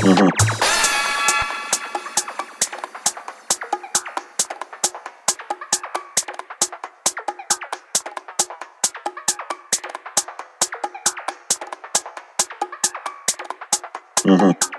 Mm-hmm. mm-hmm. mm-hmm.